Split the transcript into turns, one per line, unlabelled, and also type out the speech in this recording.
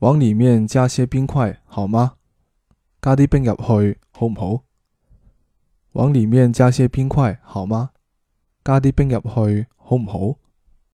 往里面加些冰块好吗？加啲冰入去好唔好？往里面加些冰块好吗？加啲冰入去好唔好？